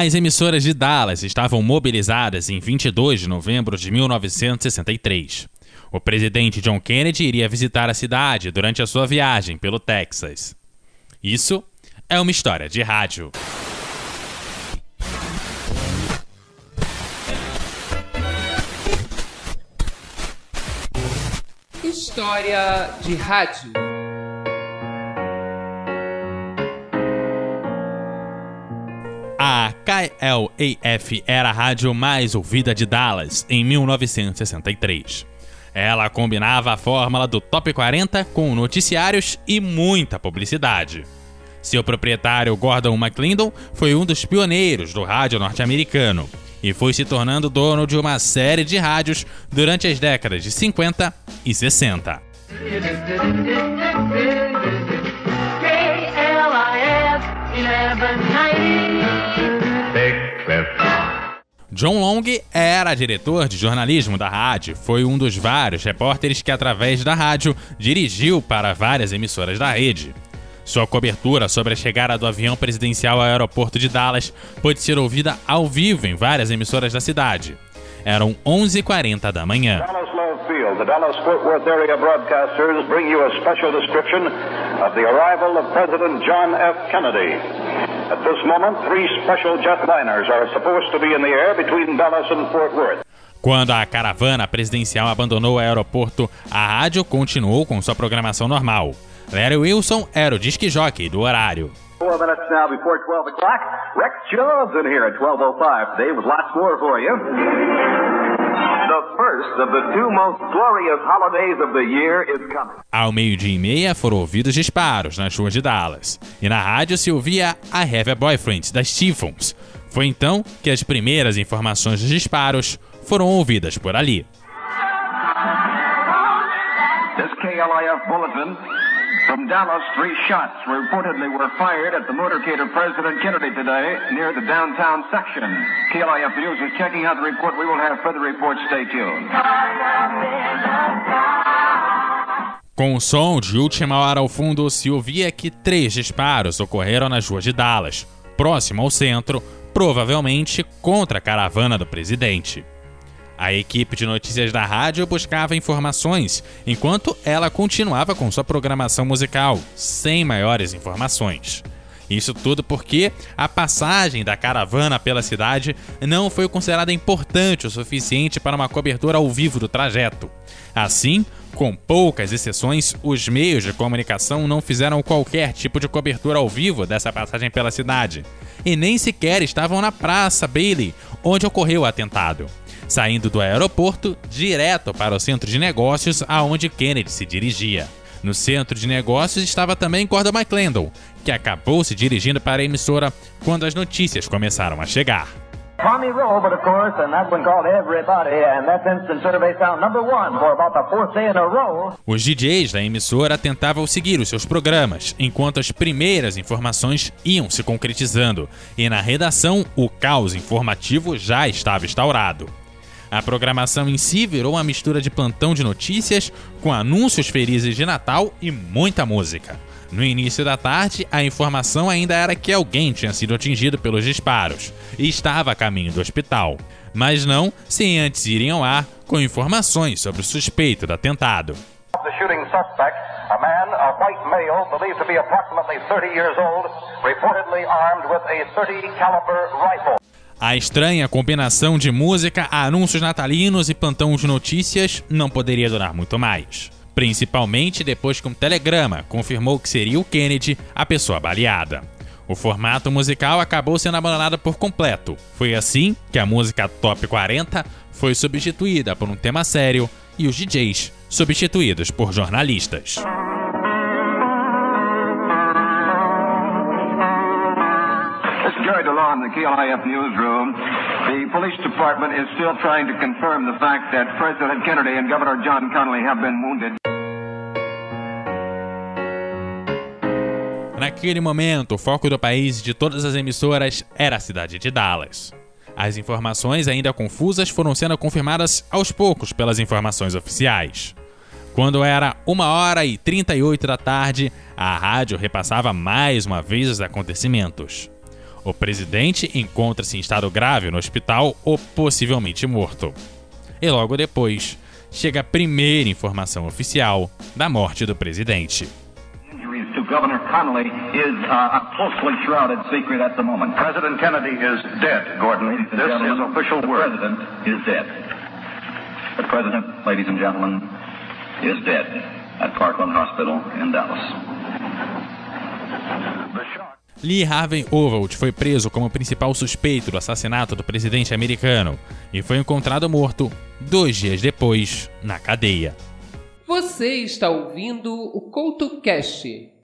As emissoras de Dallas estavam mobilizadas em 22 de novembro de 1963. O presidente John Kennedy iria visitar a cidade durante a sua viagem pelo Texas. Isso é uma história de rádio. História de rádio. A KLAF era a rádio mais ouvida de Dallas em 1963. Ela combinava a fórmula do Top 40 com noticiários e muita publicidade. Seu proprietário Gordon McClendon foi um dos pioneiros do rádio norte-americano e foi se tornando dono de uma série de rádios durante as décadas de 50 e 60. John Long era diretor de jornalismo da rádio, foi um dos vários repórteres que, através da rádio, dirigiu para várias emissoras da rede. Sua cobertura sobre a chegada do avião presidencial ao aeroporto de Dallas pôde ser ouvida ao vivo em várias emissoras da cidade. Eram 11h40 da manhã. Dallas Love Field, the Dallas Fort Worth area broadcasters bring you a special description of the arrival of President John F. Kennedy. At this moment, three special jetliners are supposed to be in the air between Dallas and Fort Worth. Quando a caravana presidencial abandonou o aeroporto, a rádio continuou com sua programação normal. Larry Wilson era o disque jockey do horário. Four minutes now before 12 o'clock. Rex Jones in here at 12.05 today with lots more for you. The first of the two most glorious holidays of the year is coming. Ao meio-dia e meia foram ouvidos disparos nas ruas de Dallas. E na rádio se ouvia a Have a Boyfriend das Stephens. Foi então que as primeiras informações dos disparos foram ouvidas por ali. This KLIF bulletin From Dallas, three shots reportedly were fired at the motorcade of President Kennedy today near the downtown section. KLIF News is checking out the report. We will have further reports. Stay tuned. Com o som de última hora ao fundo, se ouvia que três disparos ocorreram nas ruas de Dallas, próximo ao centro, provavelmente contra a caravana do presidente. A equipe de notícias da rádio buscava informações, enquanto ela continuava com sua programação musical, sem maiores informações. Isso tudo porque a passagem da caravana pela cidade não foi considerada importante o suficiente para uma cobertura ao vivo do trajeto. Assim, com poucas exceções, os meios de comunicação não fizeram qualquer tipo de cobertura ao vivo dessa passagem pela cidade, e nem sequer estavam na Praça Bailey, onde ocorreu o atentado saindo do aeroporto direto para o centro de negócios aonde Kennedy se dirigia. No centro de negócios estava também Gordon McClendon, que acabou se dirigindo para a emissora quando as notícias começaram a chegar. Tommy Rowe, of course, and that one called everybody, and that's instant survey sound number one for about the fourth day in a row. Os DJs da emissora tentavam seguir os seus programas, enquanto as primeiras informações iam se concretizando, e na redação o caos informativo já estava instaurado. A programação em si virou uma mistura de plantão de notícias com anúncios felizes de Natal e muita música. No início da tarde, a informação ainda era que alguém tinha sido atingido pelos disparos e estava a caminho do hospital. Mas não sem antes irem ao ar com informações sobre o suspeito do atentado. The shooting suspect, a man, a white male, believed to be approximately 30 years old, reportedly armed with a 30 caliber. A estranha combinação de música, anúncios natalinos e plantão de notícias não poderia durar muito mais. Principalmente depois que um telegrama confirmou que seria o Kennedy a pessoa baleada. O formato musical acabou sendo abandonado por completo. Foi assim que a música Top 40 foi substituída por um tema sério e os DJs substituídos por jornalistas. On the KLIF newsroom, the police department is still trying to confirm the fact that President Kennedy and Governor John have been wounded. Naquele momento, o foco do país de todas as emissoras era a cidade de Dallas. As informações ainda confusas foram sendo confirmadas aos poucos pelas informações oficiais. Quando era 1 hora e 38 da tarde, a rádio repassava mais uma vez os acontecimentos. O presidente encontra-se em estado grave no hospital ou possivelmente morto. E logo depois, chega a primeira informação oficial da morte do presidente. Governor Connolly is uh, a closely shrouded secret at the moment. President Kennedy is dead, Gordon. This is official the word. president is dead. The president, ladies and gentlemen, is dead at Parkland Hospital in Dallas. Lee Harvey Oswald foi preso como principal suspeito do assassinato do presidente americano e foi encontrado morto dois dias depois na cadeia. Você está ouvindo o CoutoCast